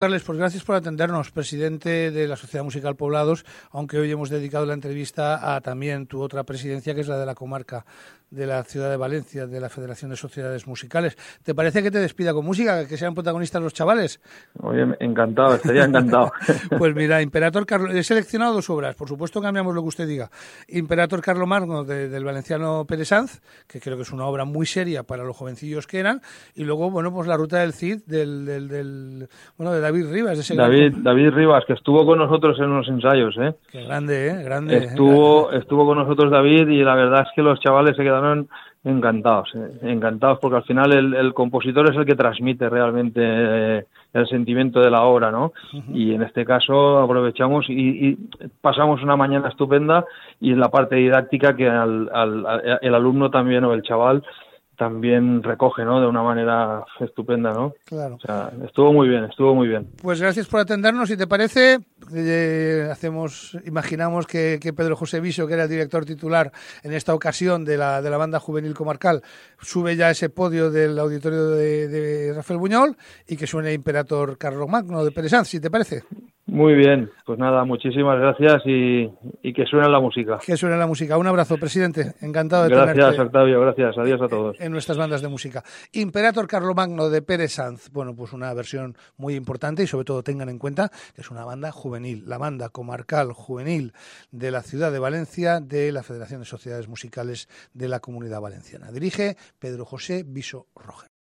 Carles, pues gracias por atendernos, presidente de la Sociedad Musical Poblados, aunque hoy hemos dedicado la entrevista a también tu otra presidencia, que es la de la comarca de la ciudad de Valencia, de la Federación de Sociedades Musicales. ¿Te parece que te despida con música, que sean protagonistas los chavales? Oye, encantado, estaría encantado. pues mira, Imperator Carlos, he seleccionado dos obras, por supuesto cambiamos lo que usted diga. Imperator Carlomagno del valenciano Pérez Sanz, que creo que es una obra muy seria para los jovencillos que eran, y luego, bueno, pues la ruta del Cid, del, del, del bueno, de David Rivas. Ese David, David Rivas, que estuvo con nosotros en unos ensayos. ¿eh? Qué grande, ¿eh? Grande. Estuvo, estuvo con nosotros David y la verdad es que los chavales se quedaron encantados, ¿eh? encantados porque al final el, el, compositor es el que transmite realmente eh, el sentimiento de la obra, ¿no? Y en este caso aprovechamos y, y, pasamos una mañana estupenda y en la parte didáctica que al, al, el alumno también o el chaval también recoge, ¿no? De una manera estupenda, ¿no? Claro. O sea, estuvo muy bien, estuvo muy bien. Pues gracias por atendernos. Si te parece, eh, hacemos, imaginamos que, que, Pedro José Viso, que era el director titular en esta ocasión de la, de la banda juvenil comarcal, sube ya ese podio del auditorio de, de Rafael Buñol y que suene Imperator Carlos Magno de Pérez Sanz, si te parece. Muy bien, pues nada, muchísimas gracias y, y, que suene la música. Que suene la música. Un abrazo, presidente. Encantado de gracias, tenerte. Octavio, gracias. Adiós a todos. En nuestras bandas de música. Imperator Carlomagno de Pérez Sanz. Bueno, pues una versión muy importante y sobre todo tengan en cuenta que es una banda juvenil, la banda comarcal juvenil de la ciudad de Valencia de la Federación de Sociedades Musicales de la Comunidad Valenciana. Dirige Pedro José Viso Roger.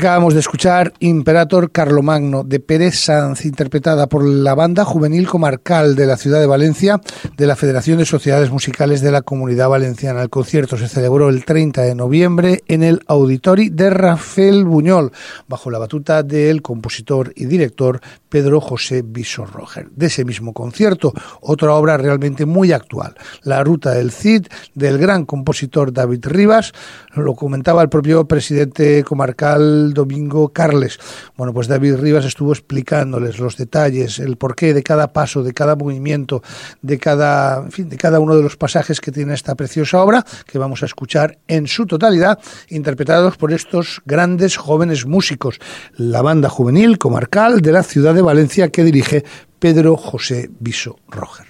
Acabamos de escuchar Imperator Carlomagno de Pérez Sanz, interpretada por la banda juvenil comarcal de la ciudad de Valencia de la Federación de Sociedades Musicales de la Comunidad Valenciana. El concierto se celebró el 30 de noviembre en el Auditori de Rafael Buñol, bajo la batuta del compositor y director Pedro José Viso Roger. De ese mismo concierto, otra obra realmente muy actual, La Ruta del Cid, del gran compositor David Rivas, lo comentaba el propio presidente comarcal Domingo Carles. Bueno, pues David Rivas estuvo explicándoles los detalles, el porqué de cada paso, de cada movimiento, de cada, en fin, de cada uno de los pasajes que tiene esta preciosa obra, que vamos a escuchar en su totalidad, interpretados por estos grandes jóvenes músicos, la banda juvenil comarcal de la ciudad de Valencia que dirige Pedro José Viso Roger.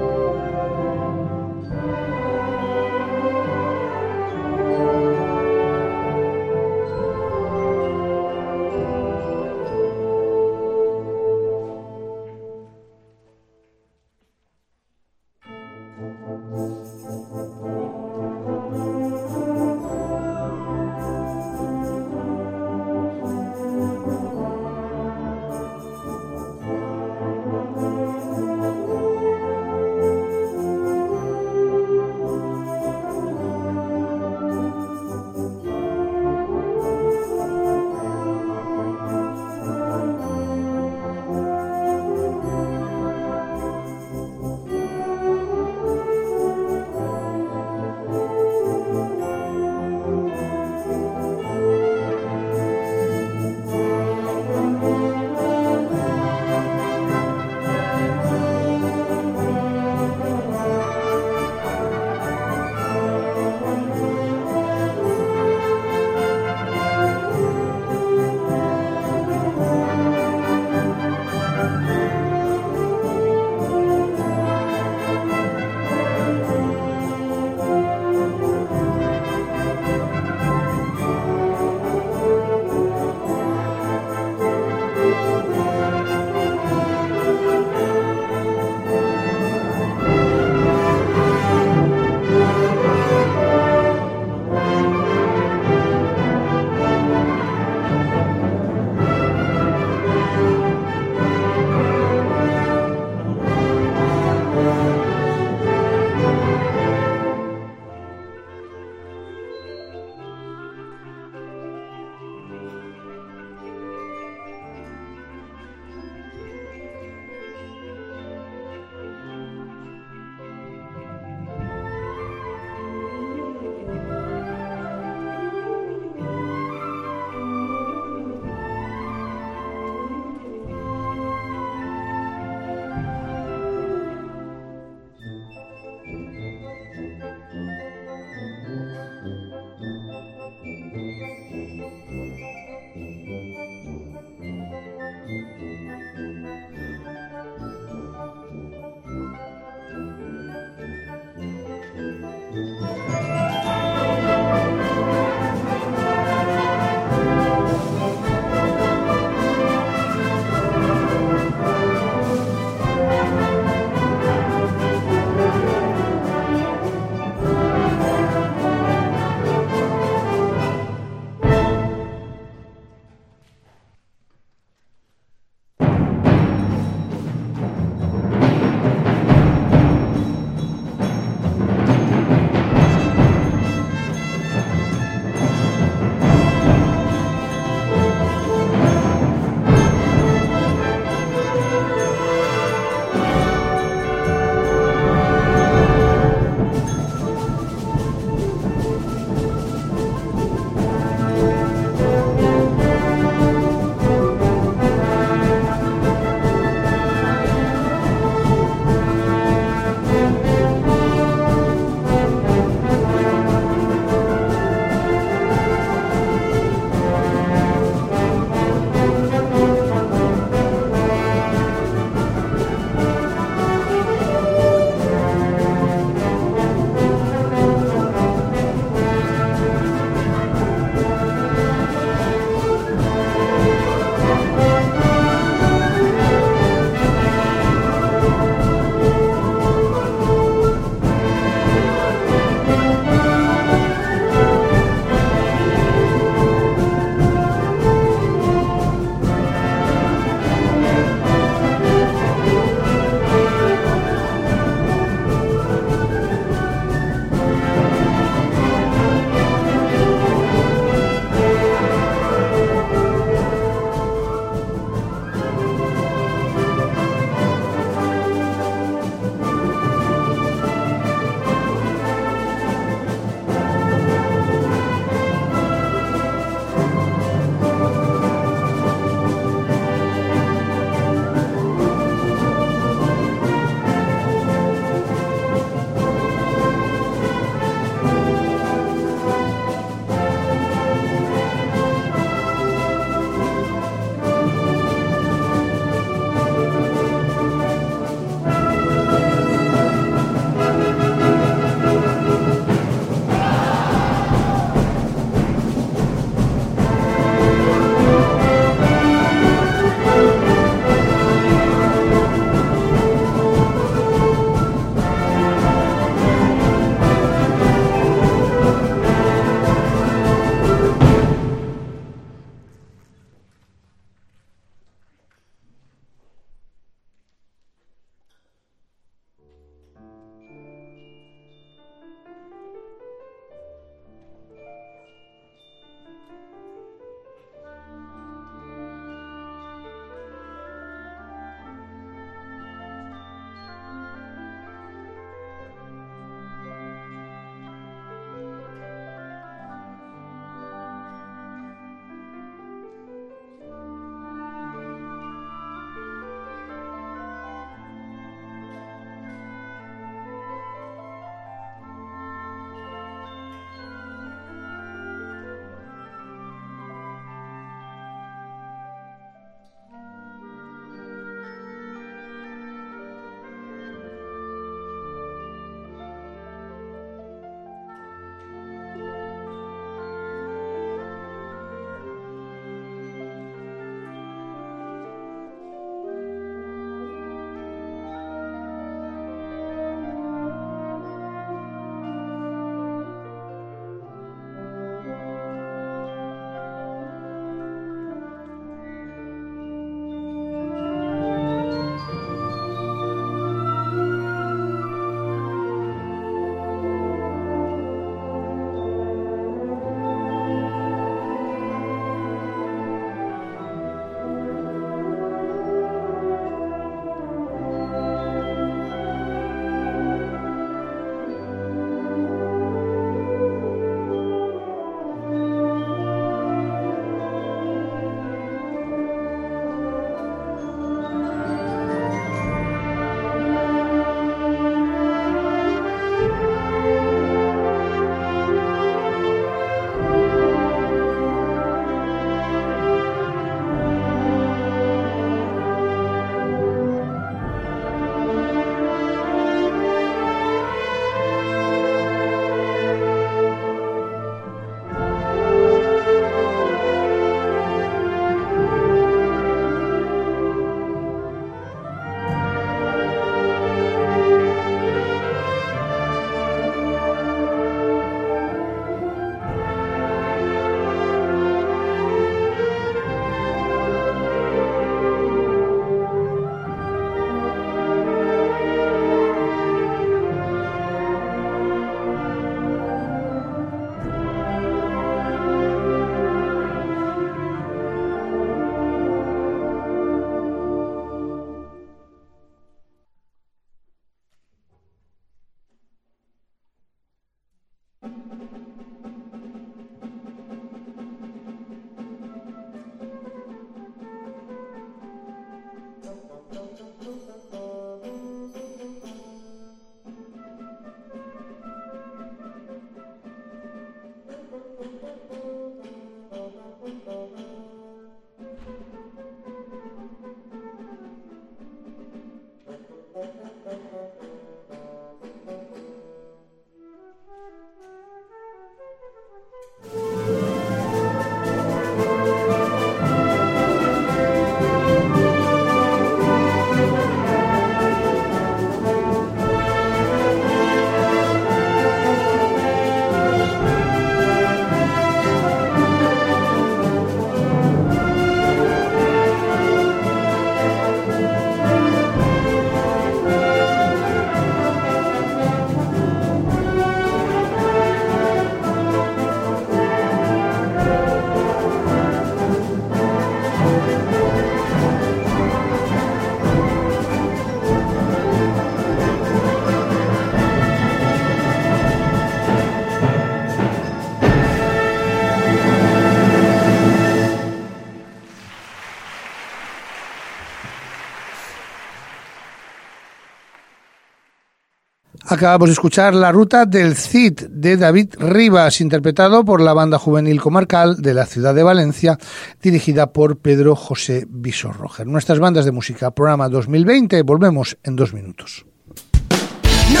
Acabamos de escuchar La Ruta del Cid de David Rivas, interpretado por la banda juvenil comarcal de la ciudad de Valencia, dirigida por Pedro José Visorroger. Nuestras bandas de música, programa 2020, volvemos en dos minutos. 99.9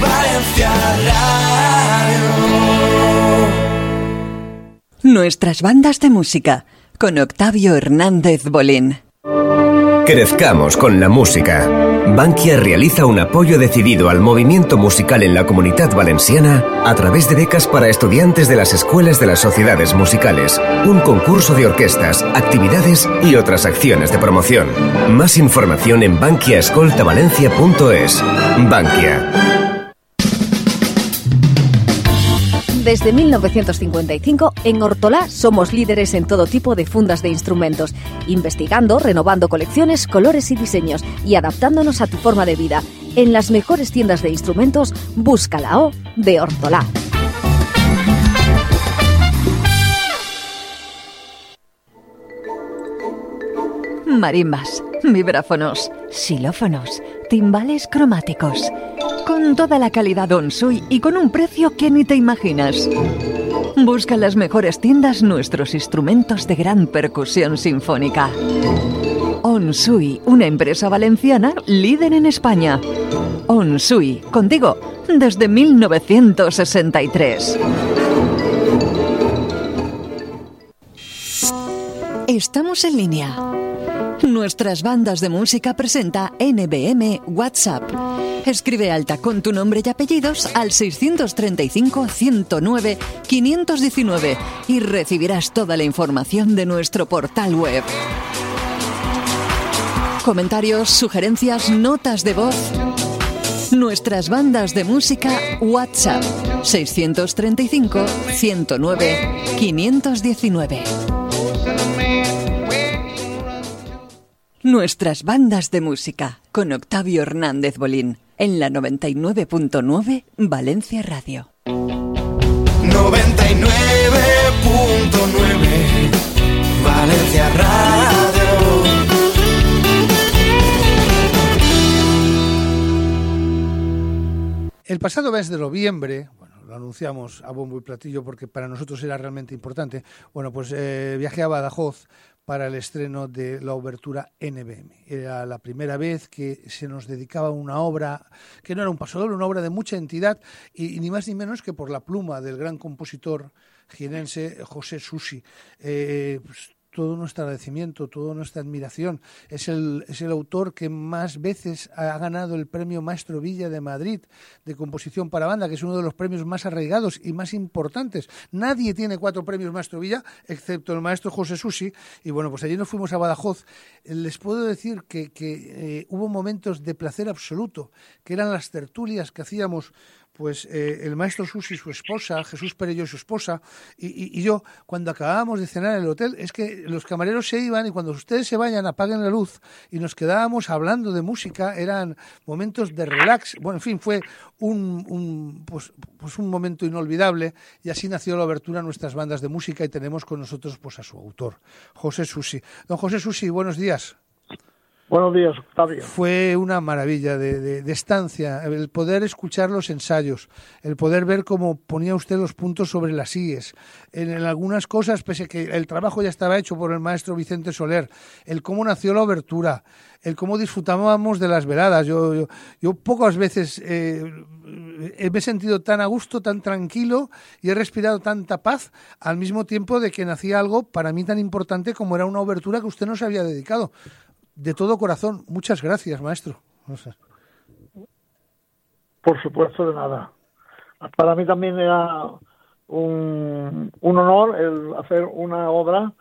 Valencia Nuestras bandas de música, con Octavio Hernández Bolín. Crezcamos con la música. Bankia realiza un apoyo decidido al movimiento musical en la comunidad valenciana a través de becas para estudiantes de las escuelas de las sociedades musicales, un concurso de orquestas, actividades y otras acciones de promoción. Más información en bankiaescoltavalencia.es. Bankia Desde 1955, en Hortolá somos líderes en todo tipo de fundas de instrumentos, investigando, renovando colecciones, colores y diseños y adaptándonos a tu forma de vida. En las mejores tiendas de instrumentos, busca la O de Hortolá. Marimbas, vibráfonos, xilófonos, timbales cromáticos con toda la calidad Onsui y con un precio que ni te imaginas. Busca en las mejores tiendas nuestros instrumentos de gran percusión sinfónica. Onsui, una empresa valenciana líder en España. Onsui, contigo, desde 1963. Estamos en línea. Nuestras bandas de música presenta NBM WhatsApp Escribe alta con tu nombre y apellidos al 635-109-519 y recibirás toda la información de nuestro portal web. Comentarios, sugerencias, notas de voz. Nuestras bandas de música WhatsApp 635 109 519. Nuestras bandas de música con Octavio Hernández Bolín en la 99.9 Valencia Radio. 99.9 Valencia Radio. El pasado mes de noviembre, bueno, lo anunciamos a bombo y platillo porque para nosotros era realmente importante. Bueno, pues eh, viajé a Badajoz para el estreno de la obertura NBM. Era la primera vez que se nos dedicaba una obra que no era un pasodoble, una obra de mucha entidad y, ni más ni menos que por la pluma del gran compositor jienense José Susi. Eh, pues, todo nuestro agradecimiento, toda nuestra admiración. Es el, es el autor que más veces ha ganado el premio Maestro Villa de Madrid de composición para banda, que es uno de los premios más arraigados y más importantes. Nadie tiene cuatro premios Maestro Villa, excepto el maestro José Susi. Y bueno, pues allí nos fuimos a Badajoz. Les puedo decir que, eh, hubo momentos de placer absoluto, que eran las tertulias que hacíamos pues eh, el maestro Susi, su esposa, Jesús Perello, su esposa, y, yo, cuando acabábamos de cenar en el hotel, es que los camareros se iban y cuando ustedes se vayan, apaguen la luz y nos quedábamos hablando de música, eran momentos de relax. Bueno, en fin, fue un, pues, pues un momento inolvidable y así nació la abertura nuestras bandas de música y tenemos con nosotros pues a su autor, José Susi. Don José Susi, buenos días. Buenos días. Fue una maravilla de, estancia, el poder escuchar los ensayos, el poder ver cómo ponía usted los puntos sobre las IES, en, algunas cosas, pese a que el trabajo ya estaba hecho por el maestro Vicente Soler, el cómo nació la obertura, el cómo disfrutábamos de las veladas. Yo, yo, pocas veces eh, me he sentido tan a gusto, tan tranquilo y he respirado tanta paz al mismo tiempo de que nacía algo para mí tan importante como era una obertura que usted nos había dedicado de todo corazón, muchas gracias, maestro. Por supuesto, de nada. Para mí también era un, honor el hacer una obra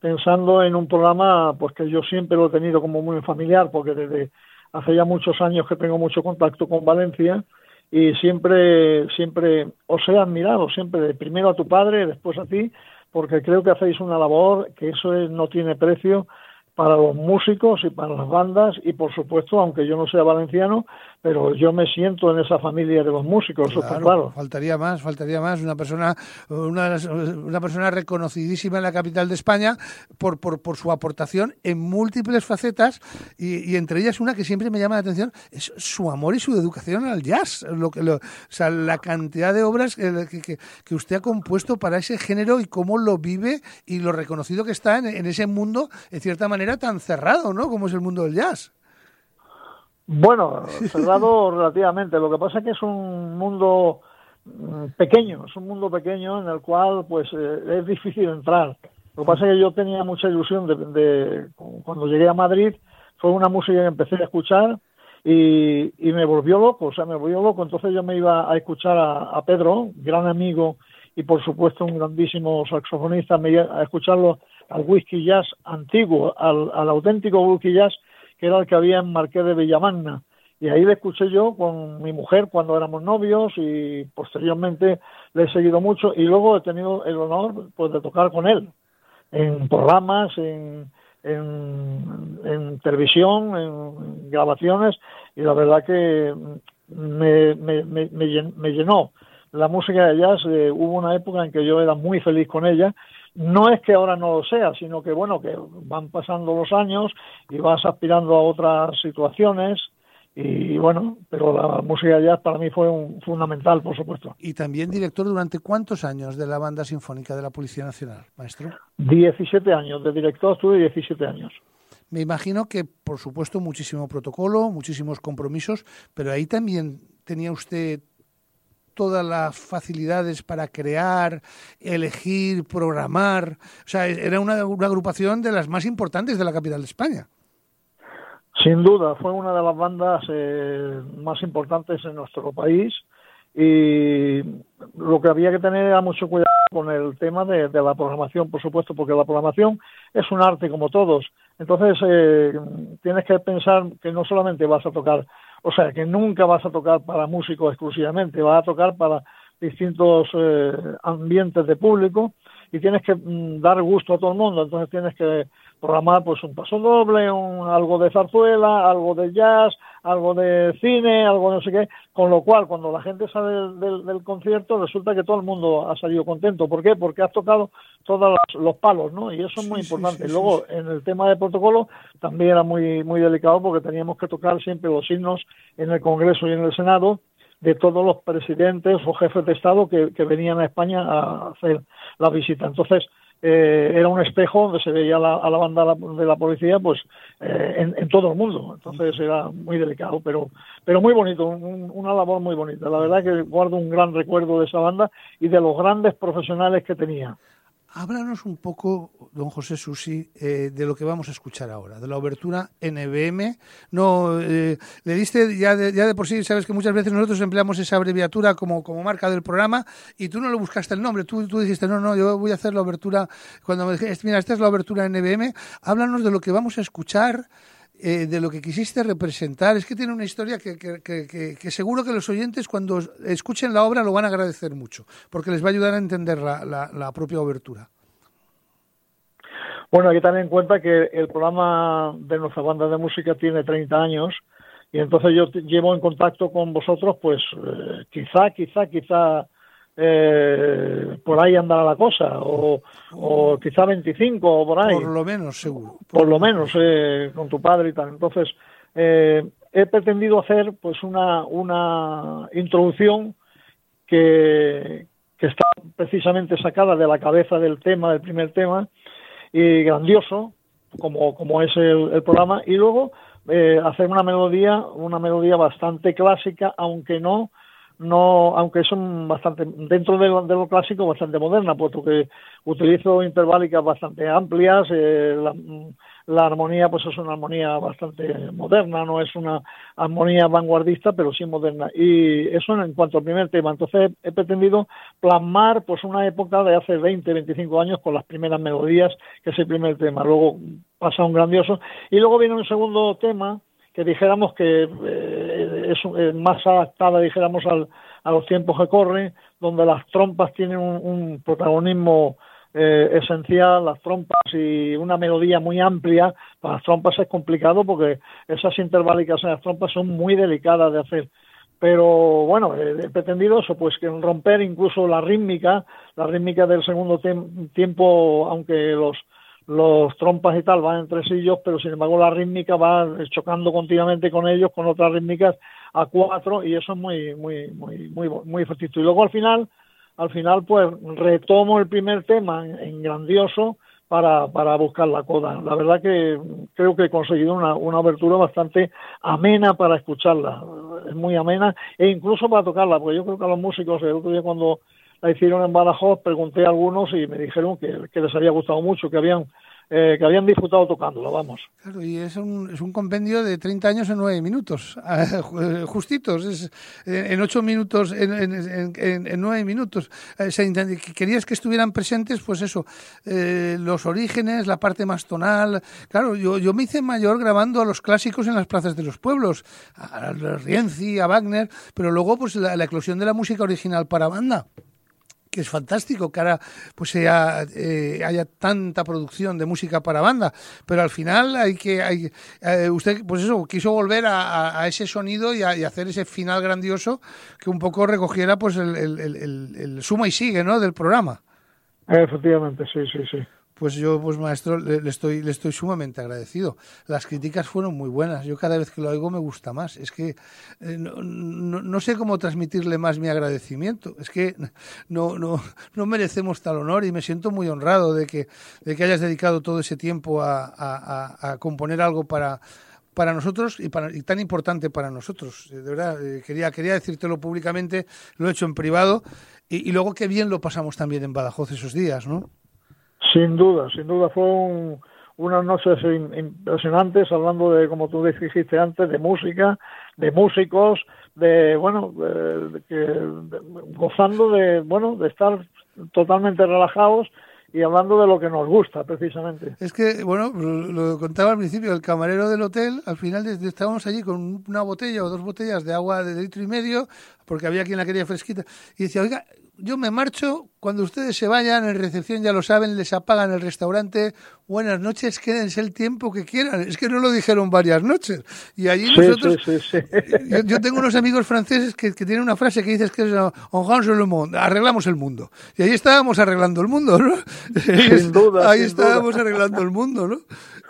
pensando en un programa pues que yo siempre lo he tenido como muy familiar porque desde hace ya muchos años que tengo mucho contacto con Valencia y siempre siempre os he admirado siempre primero a tu padre después a ti porque creo que hacéis una labor que eso no tiene precio para los músicos y para las bandas y por supuesto, aunque yo no sea valenciano, pero yo me siento en esa familia de los músicos, claro, Faltaría más, faltaría más. Una persona, una, una persona reconocidísima en la capital de España por, por, por su aportación en múltiples facetas y, entre ellas una que siempre me llama la atención es su amor y su educación al jazz. Lo, que o sea, la cantidad de obras que, que, que, usted ha compuesto para ese género y cómo lo vive y lo reconocido que está en, en ese mundo, en cierta manera, tan cerrado, ¿no? Como es el mundo del jazz. Bueno, cerrado relativamente. Lo que pasa es que es un mundo mm, pequeño, es un mundo pequeño en el cual pues eh, es difícil entrar. Lo que pasa es que yo tenía mucha ilusión de, cuando llegué a Madrid, fue una música que empecé a escuchar y, me volvió loco, o sea, me volvió loco. Entonces yo me iba a escuchar a, Pedro, gran amigo y por supuesto un grandísimo saxofonista, me iba a escucharlo al whisky jazz antiguo, al, al auténtico whisky jazz que era el que había en Marqués de Villamagna. Y ahí le escuché yo con mi mujer cuando éramos novios y posteriormente le he seguido mucho y luego he tenido el honor pues de tocar con él en programas, en, en, televisión, en grabaciones y la verdad que me, me, me, me llenó la música de jazz. Eh, hubo una época en que yo era muy feliz con ella no es que ahora no lo sea, sino que bueno, que van pasando los años y vas aspirando a otras situaciones y bueno, pero la música jazz para mí fue un, fundamental, por supuesto. Y también director durante cuántos años de la banda sinfónica de la Policía Nacional, maestro? 17 años, de director estuve 17 años. Me imagino que, por supuesto, muchísimo protocolo, muchísimos compromisos, pero ahí también tenía usted todas las facilidades para crear, elegir, programar. O sea, era una, agrupación de las más importantes de la capital de España. Sin duda, fue una de las bandas eh, más importantes en nuestro país y lo que había que tener era mucho cuidado con el tema de, la programación, por supuesto, porque la programación es un arte como todos. Entonces, eh, tienes que pensar que no solamente vas a tocar o sea, que nunca vas a tocar para músicos exclusivamente, vas a tocar para distintos eh, ambientes de público y tienes que mm, dar gusto a todo el mundo. Entonces tienes que programar pues un paso doble, un, algo de zarzuela, algo de jazz, algo de cine, algo no sé qué, con lo cual cuando la gente sale del, concierto resulta que todo el mundo ha salido contento. ¿Por qué? Porque has tocado todos los, palos, ¿no? Y eso es muy importante. Luego, en el tema de protocolo también era muy, muy delicado porque teníamos que tocar siempre los signos en el Congreso y en el Senado de todos los presidentes o jefes de Estado que, que venían a España a hacer la visita. Entonces, eh, era un espejo donde se veía a la banda de la policía pues eh, en, todo el mundo. Entonces era muy delicado pero pero muy bonito una labor muy bonita. La verdad que guardo un gran recuerdo de esa banda y de los grandes profesionales que tenía Háblanos un poco, don José Susi, eh, de lo que vamos a escuchar ahora, de la obertura NBM. No, eh, le diste ya de, ya de por sí, sabes que muchas veces nosotros empleamos esa abreviatura como, como marca del programa y tú no le buscaste el nombre, tú, tú dijiste, no, no, yo voy a hacer la obertura, cuando me dijiste, mira, esta es la obertura NBM, háblanos de lo que vamos a escuchar, eh, de lo que quisiste representar. Es que tiene una historia que, que, seguro que los oyentes cuando escuchen la obra lo van a agradecer mucho, porque les va a ayudar a entender la, la, propia obertura. Bueno, hay que tener en cuenta que el programa de nuestra banda de música tiene 30 años y entonces yo llevo en contacto con vosotros, pues eh, quizá, quizá, quizá eh, por ahí andará la cosa, o, o, quizá 25 o por ahí. Por lo menos, seguro. Por, lo menos, eh, con tu padre y tal. Entonces, eh, he pretendido hacer pues una, una introducción que, que está precisamente sacada de la cabeza del tema, del primer tema, y grandioso, como, como es el, el programa, y luego eh, hacer una melodía, una melodía bastante clásica, aunque no no, aunque son bastante, dentro de lo, clásico, bastante moderna, puesto que utilizo interválicas bastante amplias, eh, la, armonía pues es una armonía bastante moderna, no es una armonía vanguardista, pero sí moderna. Y eso en cuanto al primer tema. Entonces he pretendido plasmar pues una época de hace 20, 25 años con las primeras melodías, que es el primer tema. Luego pasa un grandioso. Y luego viene un segundo tema, que dijéramos que eh, es más adaptada, dijéramos, al, a los tiempos que corren, donde las trompas tienen un, protagonismo eh, esencial, las trompas y una melodía muy amplia, para las trompas es complicado porque esas interválicas en las trompas son muy delicadas de hacer. Pero bueno, he pretendido eso, pues que romper incluso la rítmica, la rítmica del segundo tiempo, aunque los los trompas y tal van entre sillos, pero sin embargo la rítmica va chocando continuamente con ellos, con otras rítmicas a cuatro, y eso es muy, muy, muy, muy, muy efectivo. Y luego al final, al final, pues retomo el primer tema en, grandioso para, para buscar la coda. La verdad que creo que he conseguido una, una abertura bastante amena para escucharla, es muy amena, e incluso para tocarla, porque yo creo que a los músicos, el otro día cuando la hicieron en Badajoz, pregunté a algunos y me dijeron que, que les había gustado mucho, que habían eh, que habían disfrutado tocándola, vamos. Claro, y es un, es un compendio de 30 años en 9 minutos, justitos, es, en 8 minutos, en, en, en, 9 minutos. Eh, querías que estuvieran presentes, pues eso, eh, los orígenes, la parte más tonal. Claro, yo, yo me hice mayor grabando a los clásicos en las plazas de los pueblos, a Rienzi, a Wagner, pero luego pues la, la eclosión de la música original para banda que es fantástico que ahora pues sea, eh, haya tanta producción de música para banda, pero al final hay que, hay, eh, usted pues eso, quiso volver a, ese sonido y, hacer ese final grandioso que un poco recogiera pues el, el, el, el suma y sigue, ¿no? Del programa. Efectivamente, sí, sí, sí pues yo, pues maestro, le, estoy, le estoy sumamente agradecido. Las críticas fueron muy buenas. Yo cada vez que lo oigo me gusta más. Es que eh, no, no, sé cómo transmitirle más mi agradecimiento. Es que no, no, no merecemos tal honor y me siento muy honrado de que, de que hayas dedicado todo ese tiempo a, a, componer algo para para nosotros y, para, y tan importante para nosotros. De verdad, eh, quería, quería decírtelo públicamente, lo he hecho en privado y luego qué bien lo pasamos también en Badajoz esos días, ¿no? Sin duda, sin duda fue un, unas noches impresionantes hablando de, como tú dijiste antes, de música, de músicos, de, bueno, gozando de, bueno, de estar totalmente relajados y hablando de lo que nos gusta, precisamente. Es que, bueno, lo, contaba al principio, el camarero del hotel, al final estábamos allí con una botella o dos botellas de agua de litro y medio, porque había quien la quería fresquita, y decía, oiga, yo me marcho, cuando ustedes se vayan, en recepción ya lo saben, les apagan el restaurante, buenas noches, quédense el tiempo que quieran. Es que no lo dijeron varias noches. Y allí nosotros, yo, tengo unos amigos franceses que, tienen una frase que dice que es on le monde, arreglamos el mundo. Y ahí estábamos arreglando el mundo, ¿no? Sin duda. ahí estábamos arreglando el mundo, ¿no?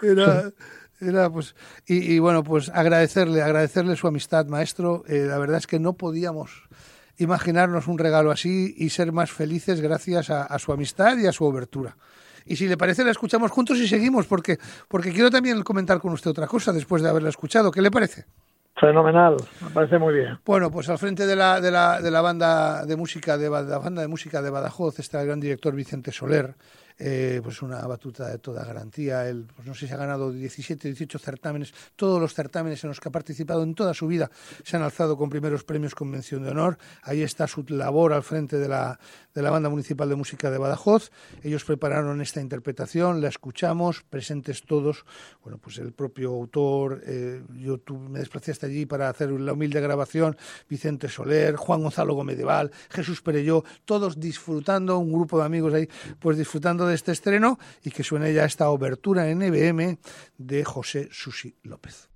Era... Era, pues, y, bueno, pues agradecerle, agradecerle su amistad, maestro. Eh, la verdad es que no podíamos imaginarnos un regalo así y ser más felices gracias a, su amistad y a su obertura. Y si le parece, la escuchamos juntos y seguimos, porque, porque quiero también comentar con usted otra cosa después de haberla escuchado. ¿Qué le parece? Fenomenal, me parece muy bien. Bueno, pues al frente de la, de la, de la banda de música de, la banda de música de Badajoz está el gran director Vicente Soler, eh, pues una batuta de toda garantía. Él, pues no sé si ha ganado 17, 18 certámenes. Todos los certámenes en los que ha participado en toda su vida se han alzado con primeros premios con mención de honor. Ahí está su labor al frente de la, de la Banda Municipal de Música de Badajoz. Ellos prepararon esta interpretación, la escuchamos, presentes todos. Bueno, pues el propio autor, eh, yo me desplacé hasta allí para hacer la humilde grabación. Vicente Soler, Juan Gonzalo Gomedeval, Jesús Perelló, todos disfrutando, un grupo de amigos ahí, pues disfrutando de este estreno y que suene ya esta obertura en NBM de José Susi López.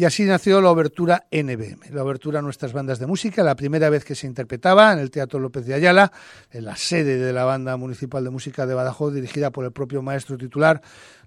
Y así nació la obertura NBM, la obertura a nuestras bandas de música, la primera vez que se interpretaba en el Teatro López de Ayala, en la sede de la Banda Municipal de Música de Badajoz, dirigida por el propio maestro titular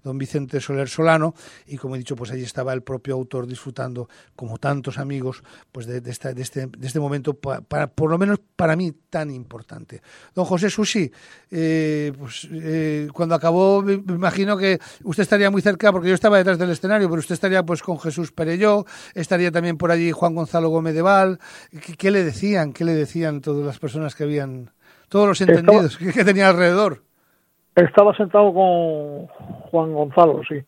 don Vicente Soler Solano, y como he dicho, pues allí estaba el propio autor disfrutando, como tantos amigos, pues de, de, esta, de este, de este momento, para, por lo menos para mí, tan importante. Don José Susi, eh, pues eh, cuando acabó, me imagino que usted estaría muy cerca, porque yo estaba detrás del escenario, pero usted estaría pues con Jesús Perelló, estaría también por allí Juan Gonzalo Gómez de Val. ¿Qué, qué le decían? ¿Qué le decían todas las personas que habían, todos los entendidos que, que tenía alrededor? Estaba sentado con Juan Gonzalo, sí.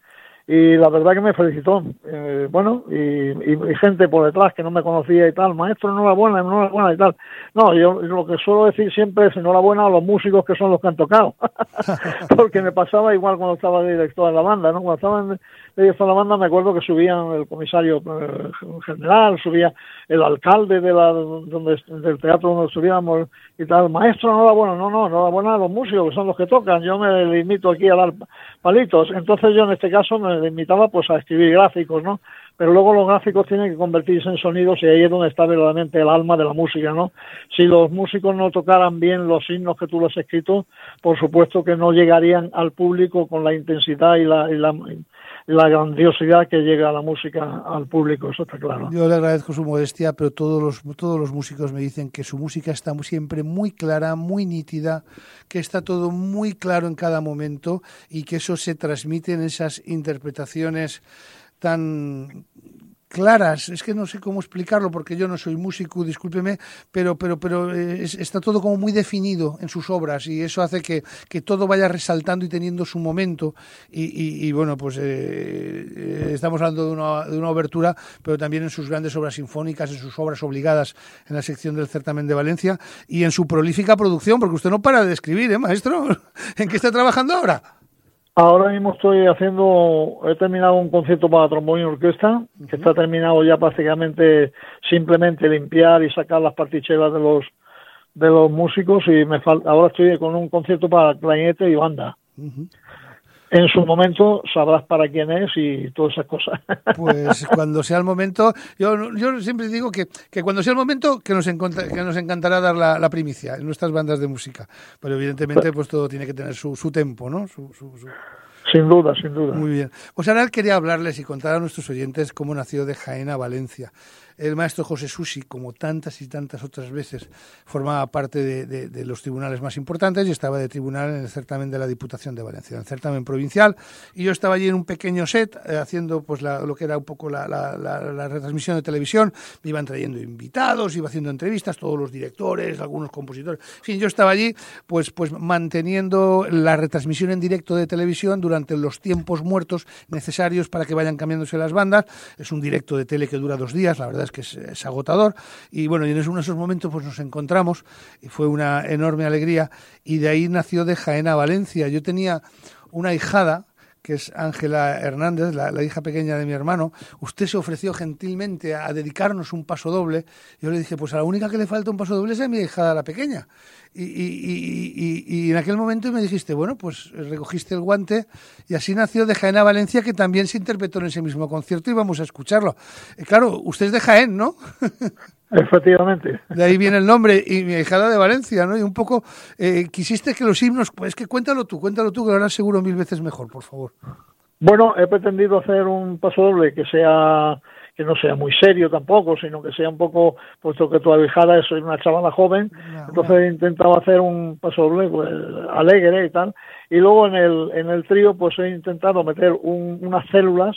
Y la verdad que me felicitó. Eh, bueno, y, y, gente por detrás que no me conocía y tal, maestro, enhorabuena, enhorabuena y tal. No, yo lo que suelo decir siempre es enhorabuena a los músicos que son los que han tocado. Porque me pasaba igual cuando estaba director de la banda, ¿no? Cuando estaba en, de banda me acuerdo que subían el comisario eh, general, subía el alcalde de la, donde, del teatro donde subíamos y tal, maestro, enhorabuena, no, no, enhorabuena a los músicos que son los que tocan, yo me limito aquí a dar palitos, entonces yo en este caso me limitaba pues a escribir gráficos, ¿no? Pero luego los gráficos tienen que convertirse en sonidos y ahí es donde está verdaderamente el alma de la música, ¿no? Si los músicos no tocaran bien los himnos que tú les has escrito, por supuesto que no llegarían al público con la intensidad y la, y la la grandiosidad que llega a la música al público, eso está claro. Yo le agradezco su modestia, pero todos los, todos los músicos me dicen que su música está siempre muy clara, muy nítida, que está todo muy claro en cada momento y que eso se transmite en esas interpretaciones tan claras, es que no sé cómo explicarlo porque yo no soy músico, discúlpeme, pero pero pero eh, es, está todo como muy definido en sus obras y eso hace que, que todo vaya resaltando y teniendo su momento y, y, y bueno, pues eh, estamos hablando de una, de una obertura, pero también en sus grandes obras sinfónicas, en sus obras obligadas en la sección del certamen de Valencia y en su prolífica producción, porque usted no para de escribir, ¿eh, maestro? ¿En qué está trabajando ahora? Ahora mismo estoy haciendo, he terminado un concierto para trombón y orquesta, que está terminado ya prácticamente simplemente limpiar y sacar las partichelas de los de los músicos y me falta, ahora estoy con un concierto para clarinete y banda. Uh -huh. En su momento sabrás para quién es y todas esas cosas. Pues cuando sea el momento, yo, yo siempre digo que, que cuando sea el momento que nos, que nos encantará dar la, la, primicia en nuestras bandas de música. Pero evidentemente pues todo tiene que tener su, su tempo, ¿no? Su, su, su... Sin duda, sin duda. Muy bien. Pues ahora quería hablarles y contar a nuestros oyentes cómo nació de Jaén a Valencia. El maestro José Susi, como tantas y tantas otras veces, formaba parte de, los tribunales más importantes y estaba de tribunal en el certamen de la Diputación de Valencia, en el certamen provincial. Y yo estaba allí en un pequeño set eh, haciendo pues la, lo que era un poco la, la, la, la, retransmisión de televisión. Me iban trayendo invitados, iba haciendo entrevistas, todos los directores, algunos compositores. En fin, yo estaba allí pues, pues manteniendo la retransmisión en directo de televisión durante los tiempos muertos necesarios para que vayan cambiándose las bandas. Es un directo de tele que dura dos días, la verdad que es, agotador. Y bueno, y en uno de esos momentos pues nos encontramos y fue una enorme alegría. Y de ahí nació de Jaén a Valencia. Yo tenía una hijada que es Ángela Hernández, la, la, hija pequeña de mi hermano, usted se ofreció gentilmente a, a, dedicarnos un paso doble. Yo le dije, pues a la única que le falta un paso doble es a mi hija la pequeña. Y, y, y, y, en aquel momento me dijiste, bueno, pues recogiste el guante y así nació de Jaén a Valencia, que también se interpretó en ese mismo concierto y vamos a escucharlo. Eh, claro, usted es de Jaén, ¿no? Efectivamente. De ahí viene el nombre y mi hijada de Valencia, ¿no? Y un poco eh, quisiste que los himnos, pues que cuéntalo tú, cuéntalo tú, que lo harás seguro mil veces mejor, por favor. Bueno, he pretendido hacer un paso doble que sea que no sea muy serio tampoco, sino que sea un poco, puesto que tu ahijada es una chavala joven, no, entonces no. he intentado hacer un paso doble pues, alegre y tal, y luego en el, en el trío pues he intentado meter un, unas células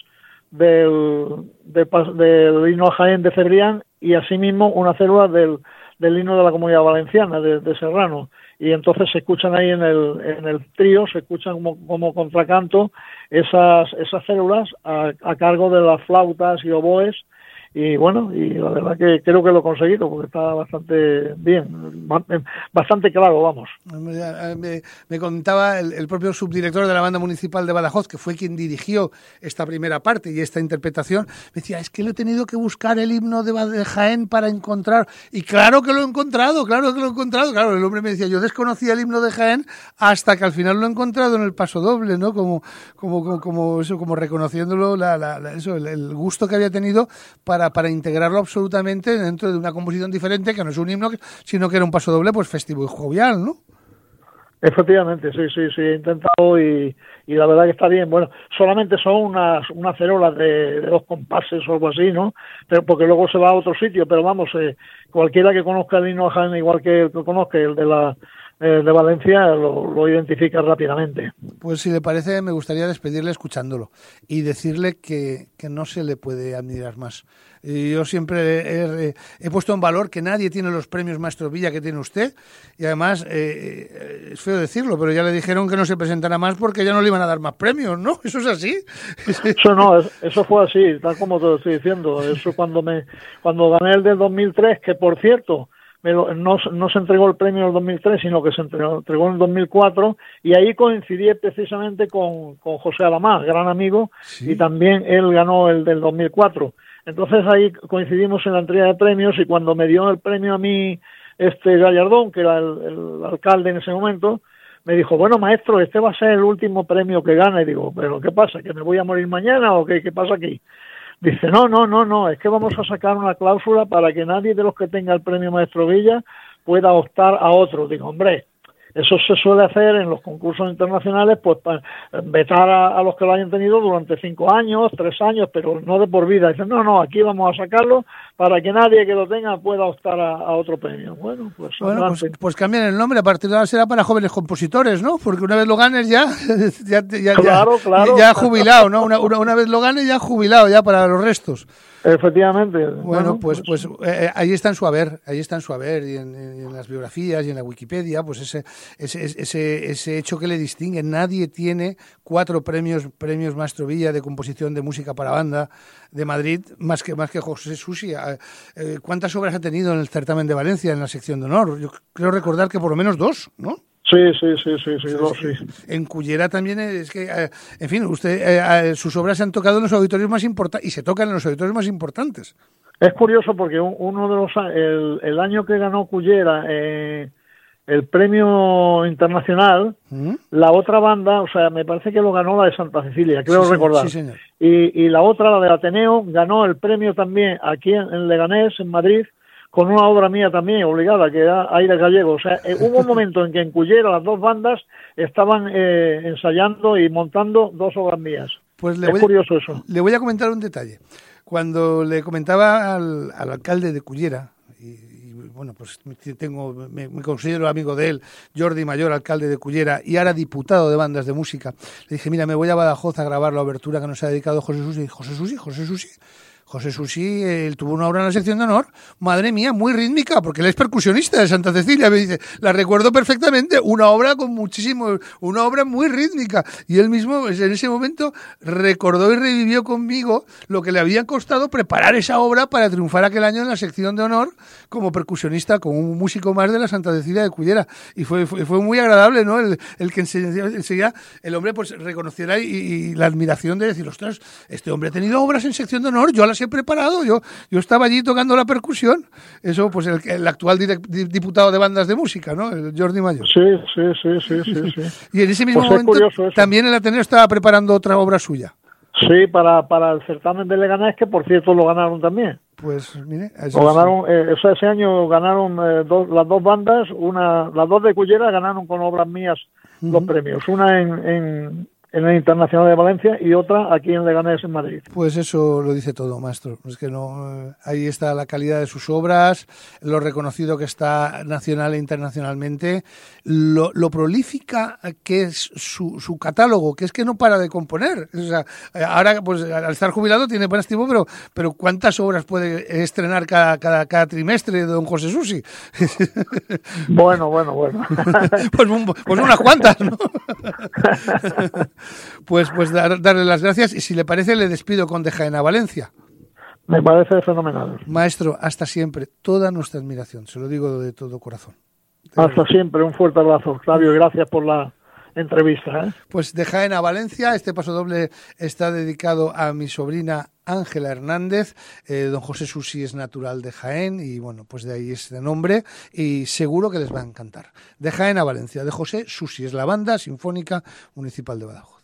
del, de, del himno a Jaén de Cebrián y asimismo una célula del, del himno de la comunidad valenciana, de, de, Serrano. Y entonces se escuchan ahí en el, en el trío, se escuchan como, como contracanto esas, esas células a, a, cargo de las flautas y oboes y bueno, y la verdad que creo que lo he conseguido porque está bastante bien, bastante claro, vamos. Me, contaba el, propio subdirector de la banda municipal de Badajoz, que fue quien dirigió esta primera parte y esta interpretación, me decía, es que le he tenido que buscar el himno de, Jaén para encontrar, y claro que lo he encontrado, claro que lo he encontrado, claro, el hombre me decía, yo desconocía el himno de Jaén hasta que al final lo he encontrado en el paso doble, ¿no? Como, como, como, eso, como reconociéndolo, la, eso, el gusto que había tenido para para, integrarlo absolutamente dentro de una composición diferente, que no es un himno, sino que era un paso doble, pues festivo y jovial, ¿no? Efectivamente, sí, sí, sí, he intentado y, la verdad que está bien. Bueno, solamente son unas, unas cerolas de, dos compases o algo así, ¿no? Pero porque luego se va a otro sitio, pero vamos, eh, cualquiera que conozca el himno igual que el que conozca el de la de Valencia lo, lo, identifica rápidamente. Pues si le parece, me gustaría despedirle escuchándolo y decirle que, que no se le puede admirar más. Y yo siempre he, puesto en valor que nadie tiene los premios Maestro Villa que tiene usted y además, eh, eh, es feo decirlo, pero ya le dijeron que no se presentara más porque ya no le iban a dar más premios, ¿no? ¿Eso es así? Eso no, eso fue así, tal como te lo estoy diciendo. Eso cuando, me, cuando gané el del 2003, que por cierto no, no, se entregó el premio en el 2003, sino que se entregó, en el 2004, y ahí coincidí precisamente con, con José Alamás, gran amigo, y también él ganó el del 2004. Entonces ahí coincidimos en la entrega de premios, y cuando me dio el premio a mí este Gallardón, que era el, alcalde en ese momento, me dijo, bueno, maestro, este va a ser el último premio que gana. Y digo, ¿pero qué pasa? ¿Que me voy a morir mañana o qué, qué pasa aquí? Dice, no, no, no, no, es que vamos a sacar una cláusula para que nadie de los que tenga el premio Maestro Villa pueda optar a otro. Digo, hombre, eso se suele hacer en los concursos internacionales, pues para vetar a, los que lo hayan tenido durante cinco años, tres años, pero no de por vida. Dicen, no, no, aquí vamos a sacarlo para que nadie que lo tenga pueda optar a, otro premio. Bueno, pues, bueno pues, pues, cambian el nombre, a partir de ahora será para jóvenes compositores, ¿no? Porque una vez lo ganes ya, ya, ya, claro, claro. ya jubilado, ¿no? Una, una, una vez lo ganes ya jubilado, ya para los restos. Efectivamente. Bueno, pues, pues, pues eh, eh, ahí está en su haber, ahí está en su haber, y en, las biografías y en la Wikipedia, pues ese, ese, ese, ese hecho que le distingue. Nadie tiene cuatro premios, premios Maestro Villa de composición de música para banda de Madrid, más que, más que José Susi. Eh, ¿Cuántas obras ha tenido en el certamen de Valencia, en la sección de honor? Yo creo recordar que por lo menos dos, ¿no? Sí, sí, sí, sí, sí, dos, sí. En Cullera también es que, eh, en fin, usted, eh, sus obras se han tocado en los auditorios más importantes y se tocan en los auditorios más importantes. Es curioso porque uno de los el, el año que ganó Cullera eh, el premio internacional, ¿Mm? la otra banda, o sea, me parece que lo ganó la de Santa Cecilia, creo recordar. Sí, señor. Y, y la otra, la del Ateneo, ganó el premio también aquí en Leganés, en Madrid, con una obra mía también obligada, que era Aire Gallego. O sea, eh, hubo un momento en que en Cullera las dos bandas estaban eh, ensayando y montando dos obras mías. Pues le es curioso eso. Le voy a comentar un detalle. Cuando le comentaba al, alcalde de Cullera, bueno, pues tengo, me, considero amigo de él, Jordi Mayor, alcalde de Cullera, y ahora diputado de bandas de música, le dije, mira, me voy a Badajoz a grabar la abertura que nos ha dedicado José Susi. José Susi, José Susi, José Susi él tuvo una obra en la sección de honor, madre mía, muy rítmica, porque él es percusionista de Santa Cecilia. Me dice, la recuerdo perfectamente, una obra con muchísimo, una obra muy rítmica. Y él mismo, pues, en ese momento, recordó y revivió conmigo lo que le había costado preparar esa obra para triunfar aquel año en la sección de honor como percusionista, como un músico más de la Santa Cecilia de Cullera. Y fue, fue, muy agradable, ¿no? El, que enseguida el hombre pues reconociera y, la admiración de decir, ostras, este hombre ha tenido obras en sección de honor, yo las he preparado. Yo, yo estaba allí tocando la percusión. Eso, pues el, actual diputado de bandas de música, ¿no? El Jordi Mayor. Sí, sí, sí, sí, sí. y en ese mismo pues momento también el Ateneo estaba preparando otra obra suya. Sí, para, para el certamen de Leganés, que por cierto lo ganaron también. Pues mire, eso ganaron, eh, ese año ganaron eh, las dos bandas, una, las dos de Cullera ganaron con obras mías los premios, una en, en el Internacional de Valencia y otra aquí en Leganés, en Madrid. Pues eso lo dice todo, maestro. Es que no, ahí está la calidad de sus obras, lo reconocido que está nacional e internacionalmente, lo, prolífica que es su, su, catálogo, que es que no para de componer. O sea, ahora, pues al estar jubilado tiene buen estimo, pero, pero ¿cuántas obras puede estrenar cada, cada, cada trimestre don José Susi? Bueno, bueno, bueno. pues, pues unas cuantas, ¿no? pues, pues darle las gracias y si le parece le despido con De Jaén a Valencia. Me parece fenomenal. Maestro, hasta siempre, toda nuestra admiración, se lo digo de todo corazón. hasta siempre, un fuerte abrazo, Flavio, gracias por la entrevista. ¿eh? Pues de Jaén a Valencia, este paso doble está dedicado a mi sobrina Ángela Hernández. Eh, don José Susi es natural de Jaén y bueno, pues de ahí este nombre y seguro que les va a encantar. De Jaén a Valencia, de José Susi, es la banda sinfónica municipal de Badajoz.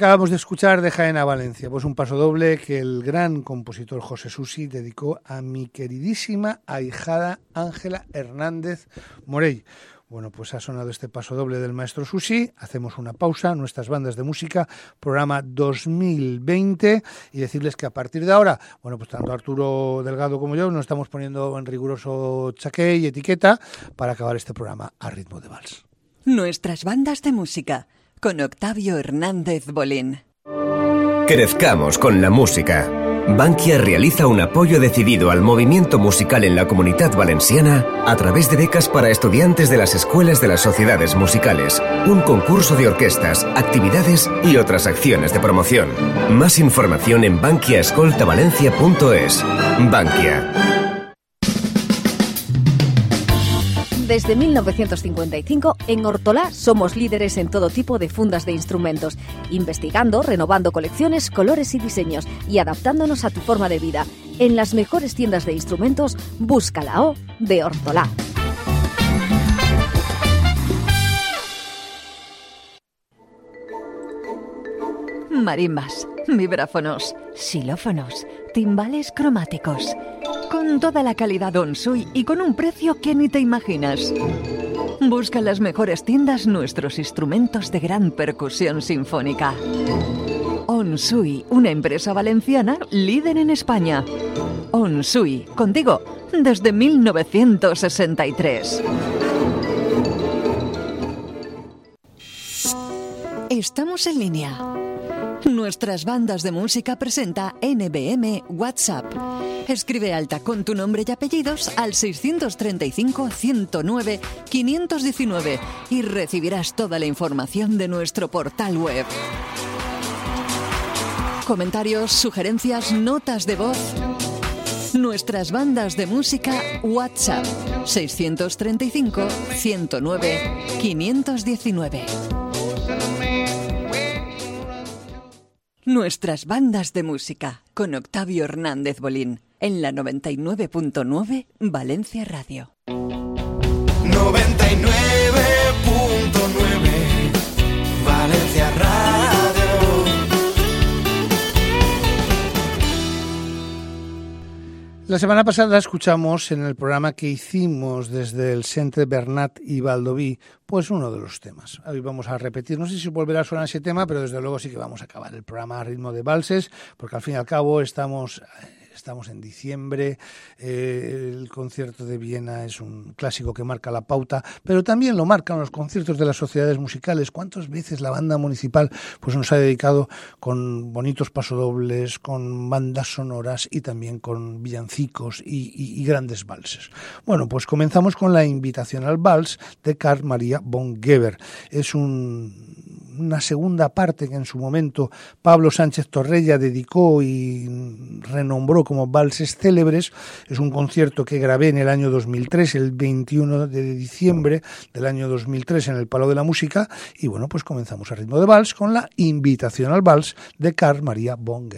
Acabamos de escuchar de Jaén a Valencia, pues un paso doble que el gran compositor José Susi dedicó a mi queridísima ahijada Ángela Hernández Morey. Bueno, pues ha sonado este paso doble del maestro Susi. Hacemos una pausa, nuestras bandas de música, programa 2020, y decirles que a partir de ahora, bueno, pues tanto Arturo Delgado como yo nos estamos poniendo en riguroso chaqué y etiqueta para acabar este programa a ritmo de vals. Nuestras bandas de música con Octavio Hernández Bolín. Crezcamos con la música. Bankia realiza un apoyo decidido al movimiento musical en la comunidad valenciana a través de becas para estudiantes de las escuelas de las sociedades musicales, un concurso de orquestas, actividades y otras acciones de promoción. Más información en bankiaescoltavalencia.es. Bankia. Desde 1955, en Hortolá somos líderes en todo tipo de fundas de instrumentos, investigando, renovando colecciones, colores y diseños y adaptándonos a tu forma de vida. En las mejores tiendas de instrumentos, busca la O de Hortolá. Marimbas, vibráfonos, xilófonos, timbales cromáticos con toda la calidad Onsui y con un precio que ni te imaginas. Busca en las mejores tiendas nuestros instrumentos de gran percusión sinfónica. Onsui, una empresa valenciana líder en España. Onsui, contigo, desde 1963. Estamos en línea. Nuestras bandas de música presenta NBM WhatsApp. Escribe alta con tu nombre y apellidos al 635-109-519 y recibirás toda la información de nuestro portal web. Comentarios, sugerencias, notas de voz. Nuestras bandas de música WhatsApp 635 109 519. Nuestras bandas de música con Octavio Hernández Bolín en la 99.9 Valencia Radio. 99.9 Valencia Radio. La semana pasada escuchamos en el programa que hicimos desde el Centre Bernat y Valdoví, pues uno de los temas. Hoy vamos a repetir, no sé si volverá a sonar ese tema, pero desde luego sí que vamos a acabar el programa a ritmo de valses, porque al fin y al cabo estamos estamos en diciembre, eh, el concierto de Viena es un clásico que marca la pauta, pero también lo marcan los conciertos de las sociedades musicales. ¿Cuántas veces la banda municipal pues nos ha dedicado con bonitos pasodobles, con bandas sonoras y también con villancicos y, grandes valses? Bueno, pues comenzamos con la invitación al vals de Karl Maria von Geber. Es un una segunda parte que en su momento Pablo Sánchez Torrella dedicó y renombró como Valses Célebres. Es un concierto que grabé en el año 2003, el 21 de diciembre del año 2003 en el Palo de la Música. Y bueno, pues comenzamos a ritmo de vals con la invitación al vals de Karl Maria von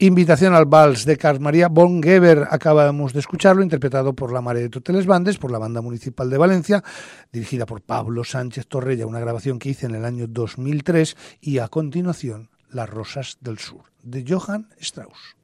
Invitación al Vals de Carl María von Geber, acabamos de escucharlo, interpretado por la Mare de Toteles Bandes, por la Banda Municipal de Valencia, dirigida por Pablo Sánchez Torrella, una grabación que hice en el año 2003, y a continuación, Las Rosas del Sur, de Johann Strauss.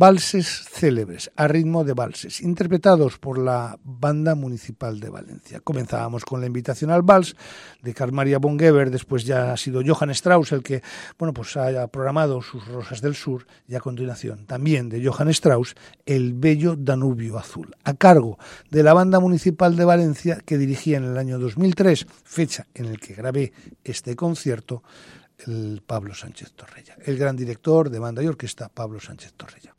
Valses célebres a ritmo de valses, interpretados por la Banda Municipal de Valencia. Comenzábamos con la invitación al vals de Carl Maria von Geber, después ya ha sido Johann Strauss el que, bueno, pues haya programado sus Rosas del Sur y a continuación también de Johann Strauss El Bello Danubio Azul, a cargo de la Banda Municipal de Valencia que dirigía en el año 2003, fecha en el que grabé este concierto, el Pablo Sánchez Torrella, el gran director de banda y orquesta Pablo Sánchez Torrella.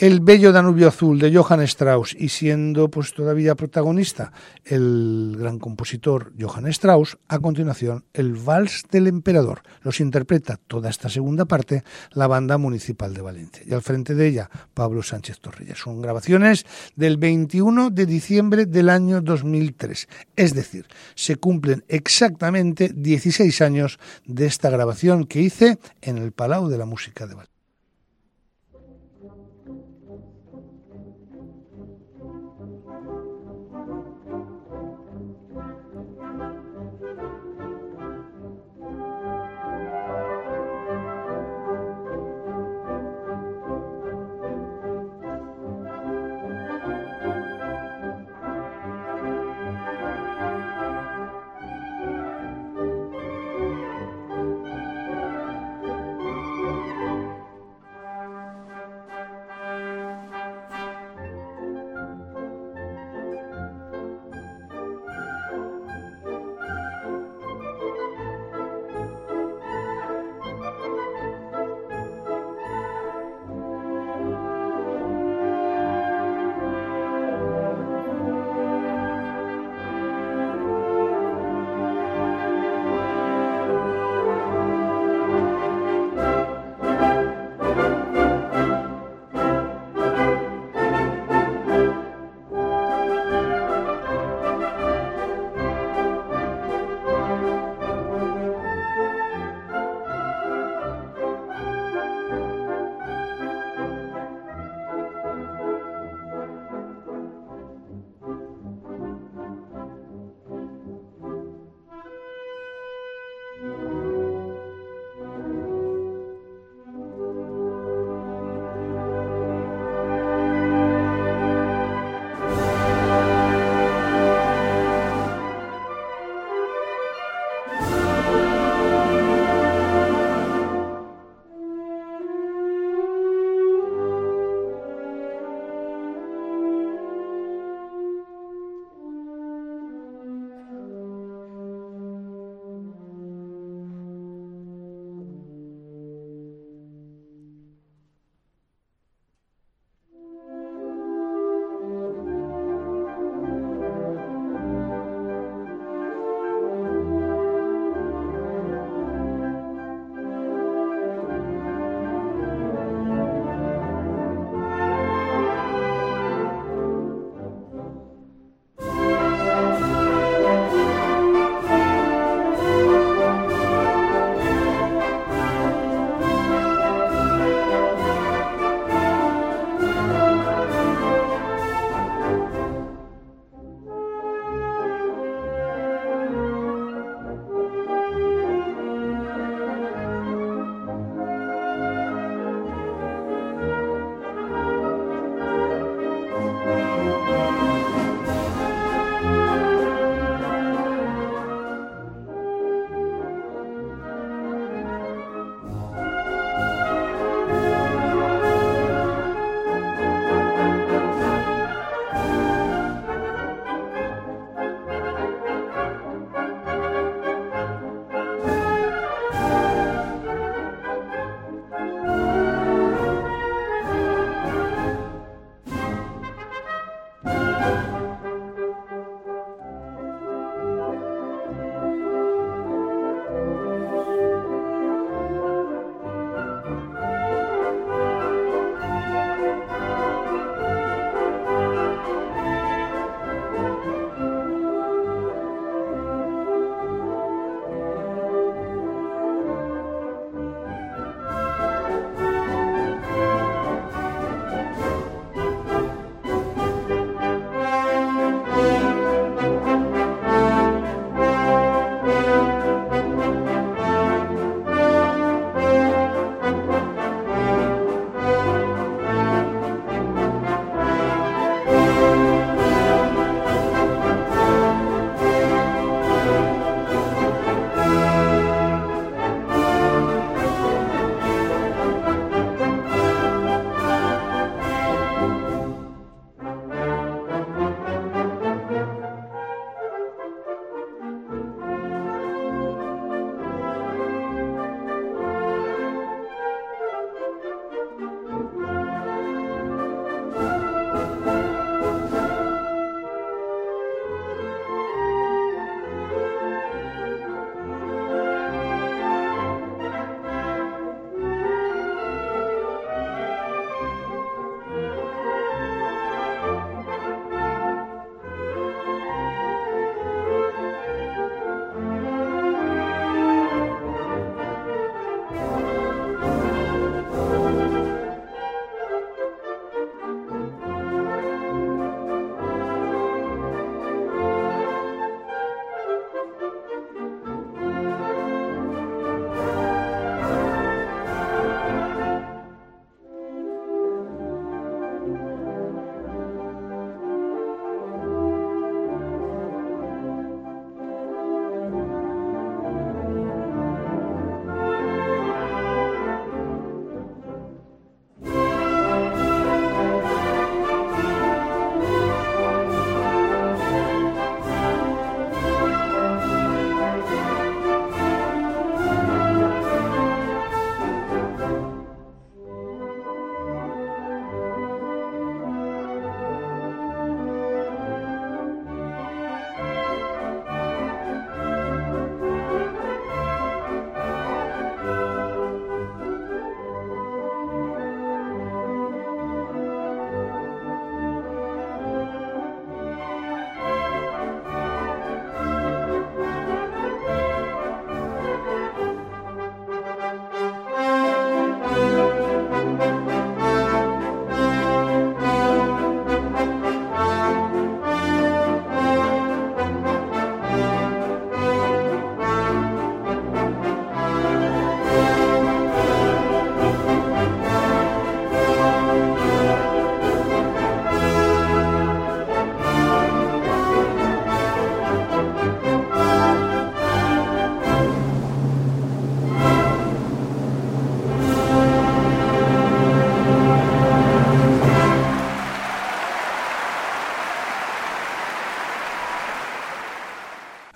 El bello Danubio Azul de Johann Strauss y siendo pues todavía protagonista el gran compositor Johann Strauss, a continuación el Vals del Emperador. Los interpreta toda esta segunda parte la banda municipal de Valencia y al frente de ella Pablo Sánchez Torrilla. Son grabaciones del 21 de diciembre del año 2003, es decir, se cumplen exactamente 16 años de esta grabación que hice en el Palau de la Música de Valencia.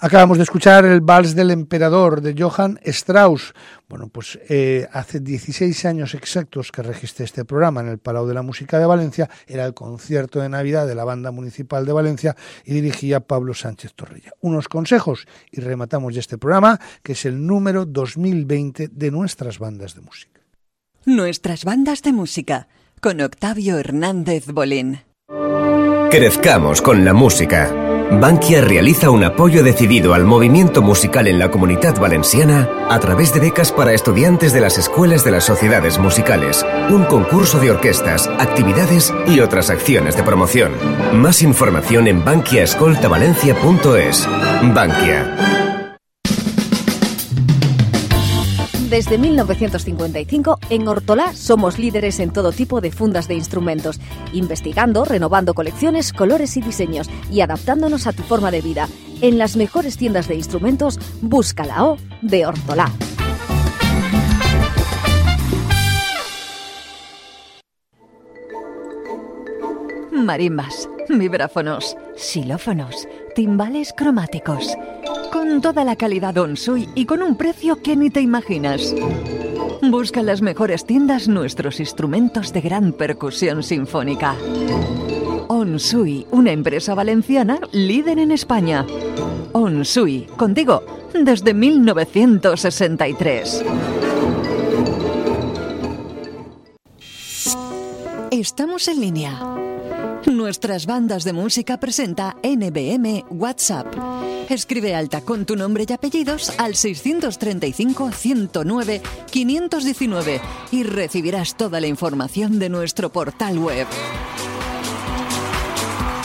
Acabamos de escuchar el Vals del Emperador de Johann Strauss. Bueno, pues eh, hace 16 años exactos que registré este programa en el Palau de la Música de Valencia. Era el concierto de Navidad de la Banda Municipal de Valencia y dirigía Pablo Sánchez Torrella. Unos consejos y rematamos ya este programa, que es el número 2020 de nuestras bandas de música. Nuestras bandas de música con Octavio Hernández Bolín. Crezcamos con la música. Bankia realiza un apoyo decidido al movimiento musical en la comunidad valenciana a través de becas para estudiantes de las escuelas de las sociedades musicales, un concurso de orquestas, actividades y otras acciones de promoción. Más información en bankiaescoltavalencia.es. Bankia. Desde 1955, en Hortolá somos líderes en todo tipo de fundas de instrumentos, investigando, renovando colecciones, colores y diseños y adaptándonos a tu forma de vida. En las mejores tiendas de instrumentos, busca la O de Hortolá. Marimbas, vibráfonos, xilófonos, timbales cromáticos. Con toda la calidad Onsui y con un precio que ni te imaginas. Busca en las mejores tiendas nuestros instrumentos de gran percusión sinfónica. Onsui, una empresa valenciana líder en España. Onsui, contigo, desde 1963. Estamos en línea. Nuestras bandas de música presenta NBM WhatsApp. Escribe alta con tu nombre y apellidos al 635 109 519 y recibirás toda la información de nuestro portal web.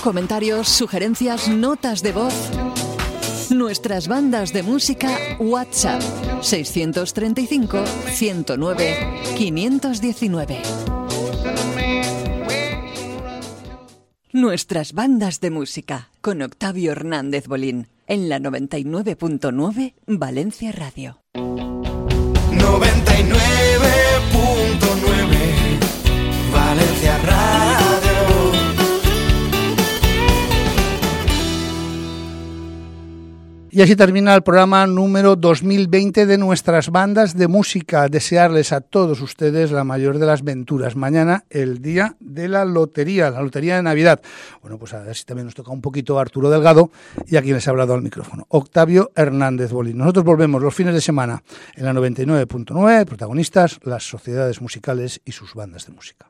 Comentarios, sugerencias, notas de voz. Nuestras bandas de música WhatsApp 635 109 519. Nuestras bandas de música con Octavio Hernández Bolín en la 99.9 Valencia Radio. 99.9 Y así termina el programa número 2020 de nuestras bandas de música. Desearles a todos ustedes la mayor de las venturas. Mañana, el día de la lotería, la lotería de Navidad. Bueno, pues a ver si también nos toca un poquito Arturo Delgado y a quien les ha hablado al micrófono. Octavio Hernández Bolín. Nosotros volvemos los fines de semana en la 99.9, protagonistas, las sociedades musicales y sus bandas de música.